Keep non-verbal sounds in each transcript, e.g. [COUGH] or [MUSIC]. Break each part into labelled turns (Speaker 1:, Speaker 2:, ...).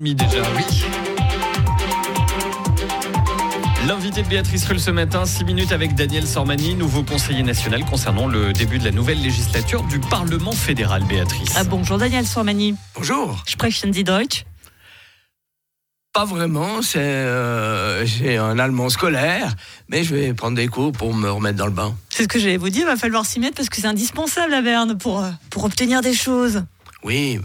Speaker 1: déjà, oui. L'invité de Béatrice Rulle ce matin, 6 minutes avec Daniel Sormani, nouveau conseiller national concernant le début de la nouvelle législature du Parlement fédéral, Béatrice.
Speaker 2: Ah, bonjour Daniel Sormani.
Speaker 3: Bonjour.
Speaker 2: Sprechen Sie Deutsch
Speaker 3: Pas vraiment, c'est euh, j'ai un allemand scolaire, mais je vais prendre des cours pour me remettre dans le bain.
Speaker 2: C'est ce que j'allais vous dire, il va falloir s'y mettre parce que c'est indispensable à Berne pour, euh, pour obtenir des choses.
Speaker 3: Oui,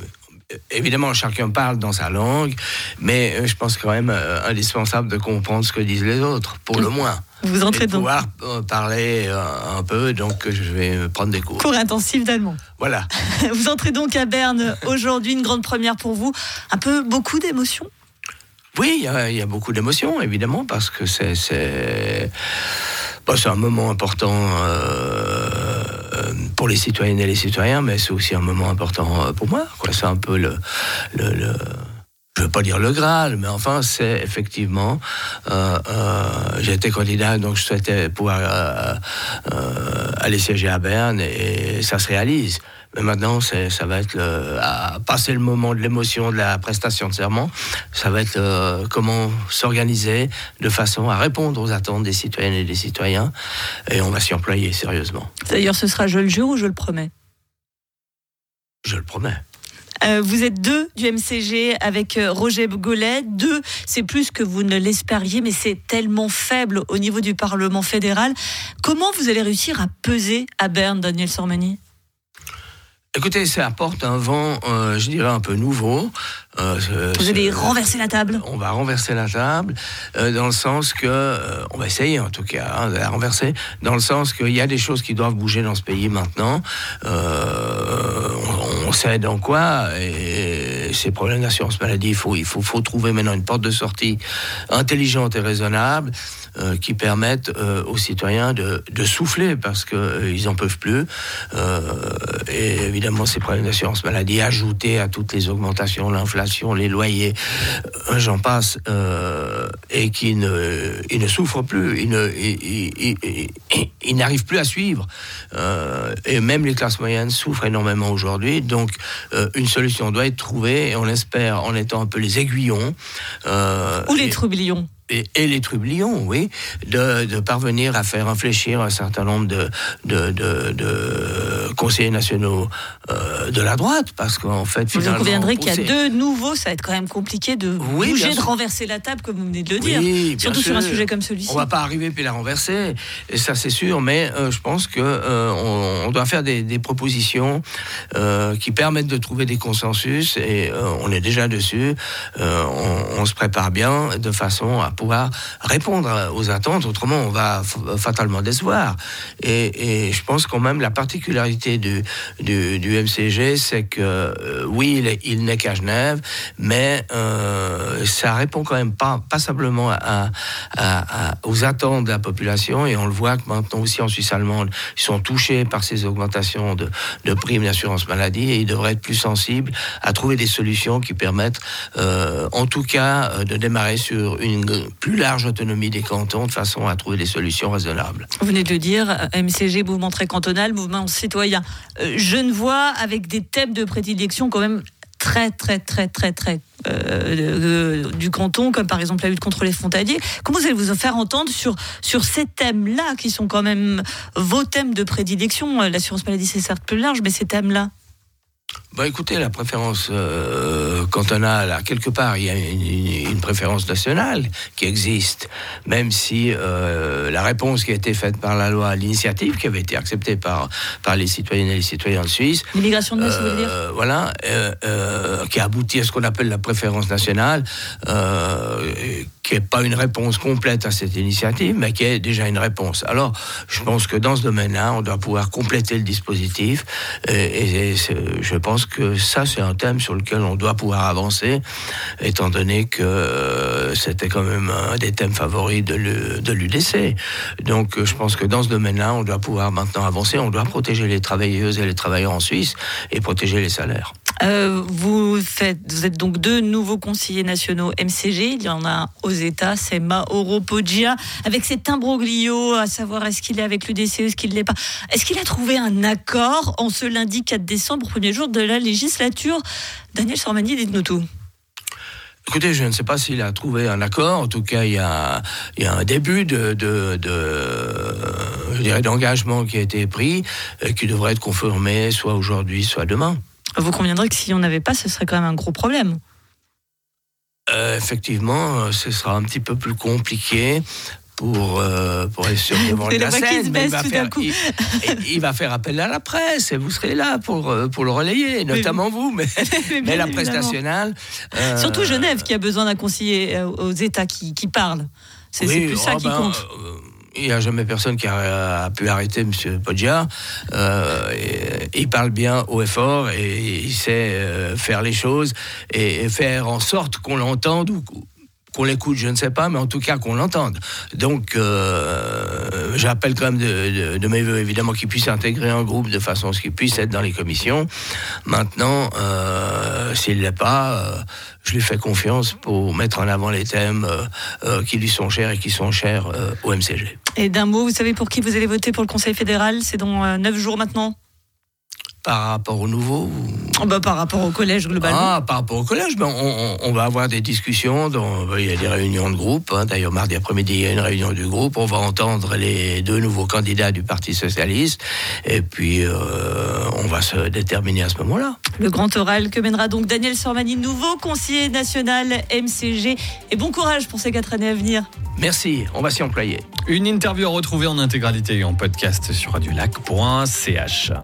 Speaker 3: évidemment, chacun parle dans sa langue, mais euh, je pense quand même euh, indispensable de comprendre ce que disent les autres, pour le moins.
Speaker 2: Vous entrez donc
Speaker 3: pouvoir euh, parler un peu, donc je vais prendre des cours.
Speaker 2: cours intensif d'allemand.
Speaker 3: Voilà. [LAUGHS]
Speaker 2: Vous entrez donc à Berne aujourd'hui, une grande première pour vous. Un peu beaucoup d'émotions?
Speaker 3: Oui, il y a- il y, a beaucoup d'émotions, évidemment, parce que c'est c'est bon, c'est un moment important euh, pour les citoyennes et les citoyens, mais c'est aussi un moment important euh, pour moi. C'est un peu le- veux pas dire le Graal, mais enfin, c'est effectivement. euh, euh, J'ai été candidat, donc je souhaitais pouvoir euh, euh, aller siéger à Berne et ça se réalise. Mais maintenant, ça va être le, à passer le moment de l'émotion de la prestation de serment. Ça va être euh, comment s'organiser de façon à répondre aux attentes des citoyennes et des citoyens. Et on va s'y employer sérieusement.
Speaker 2: D'ailleurs, ce sera je le jure ou je le promets?
Speaker 3: Je le promets.
Speaker 2: Euh, vous êtes deux du MCG avec euh, Roger Gollet. Deux, c'est plus que vous ne l'espériez, mais c'est tellement faible au niveau du Parlement fédéral. Comment vous allez réussir à peser à Berne, Daniel Sormani?
Speaker 3: Écoutez, ça apporte un vent, euh, je dirais, un peu nouveau. Euh,
Speaker 2: Vous allez renverser la table
Speaker 3: on va renverser la table euh, dans le sens que on va essayer en tout cas hein, de la renverser dans le sens qu'il y a des choses qui doivent bouger dans ce pays maintenant on sait dans quoi ces problèmes d'assurance maladie. Il faut il faut, faut trouver maintenant une porte de sortie intelligente et raisonnable euh, qui permette euh, aux citoyens de, de souffler parce que euh, ils en peuvent plus. Et évidemment ces problèmes d'assurance maladie ajoutés à toutes les augmentations l'inflation les loyers j'en passe et qui ne ils ne souffrent plus ils ne plus à suivre. Euh, et même les classes moyennes souffrent énormément aujourd'hui. Donc euh, une solution doit être trouvée et on l'espère en étant un peu les aiguillons. Euh,
Speaker 2: ou les
Speaker 3: et- et, et les trublions, oui, de, de parvenir à faire réfléchir un certain nombre de, de, de, de conseillers nationaux euh, de la droite, parce qu'en fait,
Speaker 2: Vous en
Speaker 3: finalement...
Speaker 2: conviendrez qu'il y a deux nouveaux, ça va être quand même compliqué de
Speaker 3: Oui,
Speaker 2: bouger, de renverser la table, comme vous venez de le dire.
Speaker 3: Oui,
Speaker 2: Surtout sur un sujet comme celui-ci.
Speaker 3: On va pas arriver puis la renverser, et ça c'est sûr, mais euh, je pense que euh, on, on doit faire des, des propositions qui permettent de trouver des consensus, et on est déjà dessus. On, on se prépare bien de façon à pouvoir répondre aux attentes, autrement on va fatalement décevoir. Et, je pense quand même la particularité du, du, du MCG, c'est que euh, oui, il, est- il n'est qu'à Genève, mais euh, ça répond quand même pas, pas simplement à- aux attentes de la population, et on le voit que maintenant aussi en Suisse allemande, ils sont touchés par ces augmentations de, de primes d'assurance maladie, et ils devraient être plus sensibles à trouver des solutions qui permettent, euh, en tout cas, euh, de démarrer sur une plus large autonomie des cantons, de façon à trouver des solutions raisonnables.
Speaker 2: Vous venez de le dire, MCG, mouvement très cantonal, mouvement citoyen. Euh, je ne vois avec des thèmes de prédilection quand même très, très, très, très, très euh, du canton, comme par exemple la lutte contre les frontaliers. Comment vous allez vous faire entendre sur, sur ces thèmes-là, qui sont quand même vos thèmes de prédilection? Euh, L'assurance maladie, c'est certes plus large, mais ces thèmes-là
Speaker 3: Bah écoutez, la préférence euh, cantonale, à quelque part, il y a une, préférence nationale qui existe, même si euh, la réponse qui a été faite par la loi à l'initiative, qui avait été acceptée par, par les citoyennes et les citoyens de Suisse,
Speaker 2: L'immigration de masse, vous voulez dire
Speaker 3: euh, voilà, euh, euh, qui aboutit à ce qu'on appelle la préférence nationale, euh, qui n'est pas une réponse complète à cette initiative, mais qui est déjà une réponse. Alors, je pense que dans ce domaine-là, on doit pouvoir compléter le dispositif, et, et je pense que ça, c'est un thème sur lequel on doit pouvoir avancer, étant donné que euh, c'était quand même un des thèmes favoris de l'UDC. Donc, euh, je pense que dans ce domaine-là, on doit pouvoir maintenant avancer, on doit protéger les travailleuses et les travailleurs en Suisse et protéger les salaires.
Speaker 2: Euh, vous, êtes donc deux nouveaux conseillers nationaux MCG. Il y en a un aux États, c'est Mauro Poggia, avec cet imbroglio, à savoir est-ce qu'il est avec l'UDC, est-ce qu'il ne l'est pas? Est-ce qu'il a trouvé un accord en ce lundi 4 décembre, premier jour de la législature? Daniel Sormani, dites-nous tout.
Speaker 3: Écoutez, je ne sais pas s'il a trouvé un accord. En tout cas, il y a, un début d'engagement qui a été pris, et qui devrait être confirmé soit aujourd'hui, soit demain.
Speaker 2: Vous conviendrez que si on n'avait pas, ce serait quand même un gros problème.
Speaker 3: Euh, effectivement, ce sera un petit peu plus compliqué pour, euh, pour aller sur devant la scène.
Speaker 2: Mais il, va
Speaker 3: faire,
Speaker 2: il,
Speaker 3: il, va faire appel à la presse et vous serez là pour, euh, pour le relayer, notamment vous, mais, [LAUGHS] mais, la presse nationale.
Speaker 2: Euh... Surtout Genève qui a besoin d'un conseiller euh, aux États qui, qui parle. C'est
Speaker 3: oui,
Speaker 2: plus ça
Speaker 3: oh
Speaker 2: qui
Speaker 3: ben,
Speaker 2: compte.
Speaker 3: Il n'y a jamais personne qui a, pu arrêter M. Poggia. Euh, il parle bien haut et fort et il sait euh, faire les choses et, et faire en sorte qu'on l'entende ou qu'on l'écoute, je ne sais pas, mais en tout cas qu'on l'entende. Donc, euh, j'appelle quand même de, mes voeux, évidemment, qu'il puisse intégrer un groupe de façon à ce qu'il puisse être dans les commissions. Maintenant, euh, s'il ne l'est pas, euh, je lui fais confiance pour mettre en avant les thèmes qui lui sont chers et qui sont chers au MCG.
Speaker 2: Et d'un mot, vous savez pour qui vous allez voter pour le Conseil fédéral? C'est dans neuf jours maintenant?
Speaker 3: Par rapport au nouveau
Speaker 2: oh bah, Par rapport au collège, globalement.
Speaker 3: Ah, par rapport au collège, on, on, va avoir des discussions. Dans, ben, il y a des réunions de groupe. Hein. D'ailleurs, mardi après-midi, il y a une réunion du groupe. On va entendre les deux nouveaux candidats du Parti Socialiste. Et puis, euh, on va se déterminer à ce moment-là.
Speaker 2: Le grand oral que mènera donc Daniel Sormani, nouveau conseiller national MCG. Et bon courage pour ces quatre années à venir.
Speaker 3: Merci, on va s'y employer.
Speaker 1: Une interview à retrouver en intégralité et en podcast sur radiolac.ch.